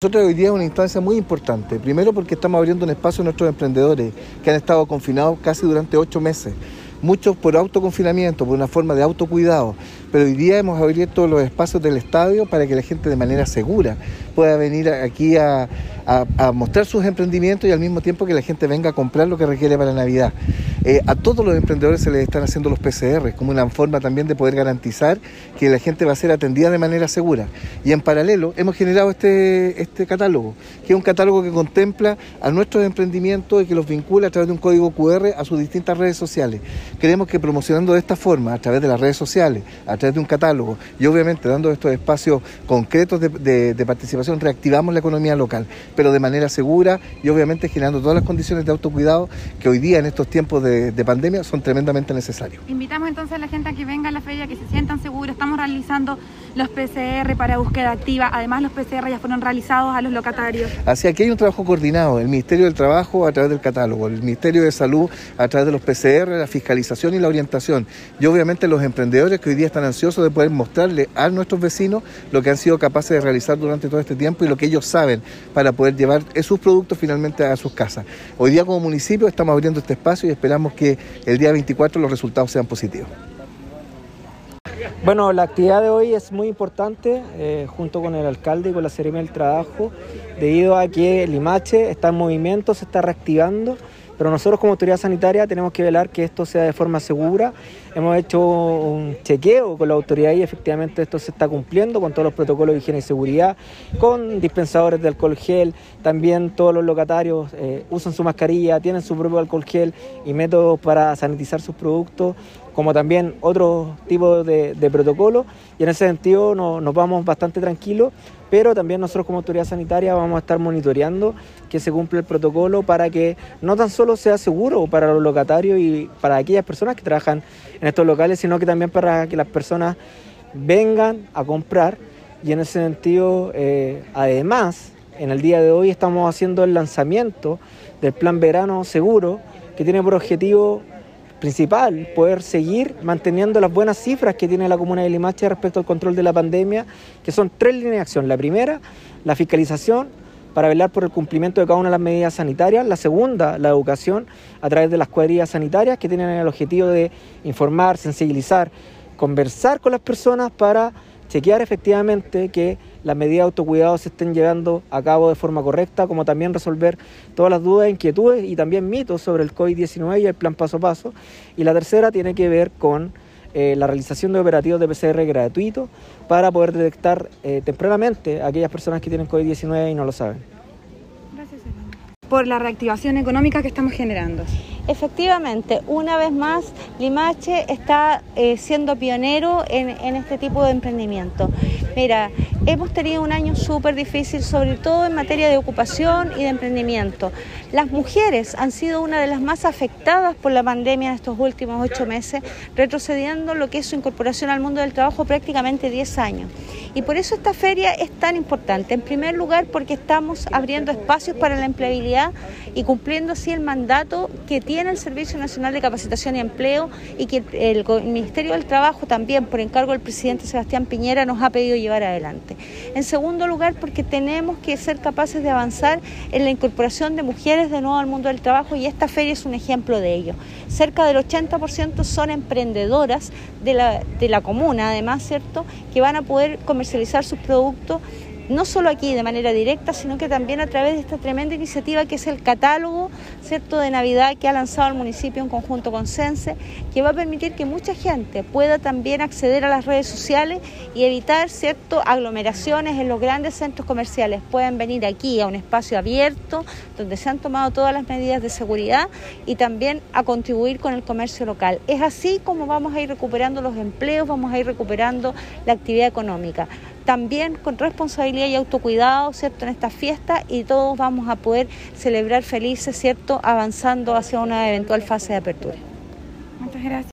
Nosotros hoy día es una instancia muy importante, primero porque estamos abriendo un espacio a nuestros emprendedores que han estado confinados casi durante ocho meses, muchos por autoconfinamiento, por una forma de autocuidado, pero hoy día hemos abierto los espacios del estadio para que la gente de manera segura pueda venir aquí a, mostrar sus emprendimientos y al mismo tiempo que la gente venga a comprar lo que requiere para Navidad. Eh, a todos los emprendedores se les están haciendo los PCR como una forma también de poder garantizar que la gente va a ser atendida de manera segura. Y en paralelo hemos generado este, este catálogo, que es un catálogo que contempla a nuestros emprendimientos y que los vincula a través de un código QR a sus distintas redes sociales. Creemos que promocionando de esta forma, a través de las redes sociales, a través de un catálogo y obviamente dando estos espacios concretos de, participación, reactivamos la economía local, pero de manera segura y obviamente generando todas las condiciones de autocuidado que hoy día en estos tiempos de, pandemia son tremendamente necesarios. Invitamos entonces a la gente a que venga a la feria, que se sientan seguros. Estamos realizando los PCR para búsqueda activa. Además, los PCR ya fueron realizados a los locatarios. Así aquí hay un trabajo coordinado. El Ministerio del Trabajo a través del catálogo, el Ministerio de Salud a través de los PCR, la fiscalización y la orientación. Y obviamente los emprendedores que hoy día están ansiosos de poder mostrarle a nuestros vecinos lo que han sido capaces de realizar durante todo este tiempo y lo que ellos saben para poder llevar sus productos finalmente a sus casas. Hoy día como municipio estamos abriendo este espacio y esperamos que el día 24 los resultados sean positivos. Bueno, la actividad de hoy es muy importante, eh, junto con el alcalde y con la Seremi del Trabajo, debido a que Limache está en movimiento, se está reactivando pero nosotros como autoridad sanitaria tenemos que velar que esto sea de forma segura. Hemos hecho un chequeo con la autoridad y efectivamente esto se está cumpliendo con todos los protocolos de higiene y seguridad, con dispensadores de alcohol gel, también todos los locatarios eh, usan su mascarilla, tienen su propio alcohol gel y métodos para sanitizar sus productos como también otro tipo de, protocolo y en ese sentido nos vamos bastante tranquilos, pero también nosotros como autoridad sanitaria vamos a estar monitoreando que se cumpla el protocolo para que no tan solo sea seguro para los locatarios y para aquellas personas que trabajan en estos locales, sino que también para que las personas vengan a comprar. Y en ese sentido eh, además en el día de hoy estamos haciendo el lanzamiento del plan verano seguro que tiene por objetivo principal, poder seguir manteniendo las buenas cifras que tiene la comuna de Limache respecto al control de la pandemia, que son tres líneas de acción. La primera, la fiscalización para velar por el cumplimiento de cada una de las medidas sanitarias. La segunda, la educación a través de las cuadrillas sanitarias que tienen el objetivo de informar, sensibilizar, conversar con las personas para chequear efectivamente que las medidas de autocuidado se estén llevando a cabo de forma correcta, como también resolver todas las dudas, inquietudes y también mitos sobre el COVID-19 y el plan paso a paso. Y la tercera tiene que ver con eh, la realización de operativos de PCR gratuitos para poder detectar eh, tempranamente a aquellas personas que tienen COVID-19 y no lo saben. Gracias, Por la reactivación económica que estamos generando. Efectivamente, una vez más, Limache está eh, siendo pionero en, en, este tipo de emprendimiento. Mira, hemos tenido un año súper difícil, sobre todo en materia de ocupación y de emprendimiento. Las mujeres han sido una de las más afectadas por la pandemia en estos últimos ocho meses, retrocediendo lo que es su incorporación al mundo del trabajo prácticamente diez años. Y por eso esta feria es tan importante. En primer lugar, porque estamos abriendo espacios para la empleabilidad y cumpliendo así el mandato que tiene el Servicio Nacional de Capacitación y Empleo y que el, Ministerio del Trabajo también, por encargo del presidente Sebastián Piñera, nos ha pedido llevar adelante. En segundo lugar, porque tenemos que ser capaces de avanzar en la incorporación de mujeres de nuevo al mundo del trabajo y esta feria es un ejemplo de ello. Cerca del 80% son emprendedoras de la, de la comuna, además, ¿cierto?, que van a poder comercializar sus productos no solo aquí de manera directa, sino que también a través de esta tremenda iniciativa que es el catálogo ¿cierto? de Navidad que ha lanzado el municipio en conjunto con Sense, que va a permitir que mucha gente pueda también acceder a las redes sociales y evitar ¿cierto? aglomeraciones en los grandes centros comerciales. Pueden venir aquí a un espacio abierto donde se han tomado todas las medidas de seguridad y también a contribuir con el comercio local. Es así como vamos a ir recuperando los empleos, vamos a ir recuperando la actividad económica también con responsabilidad y autocuidado, ¿cierto?, en esta fiesta y todos vamos a poder celebrar felices, ¿cierto?, avanzando hacia una eventual fase de apertura. Muchas gracias.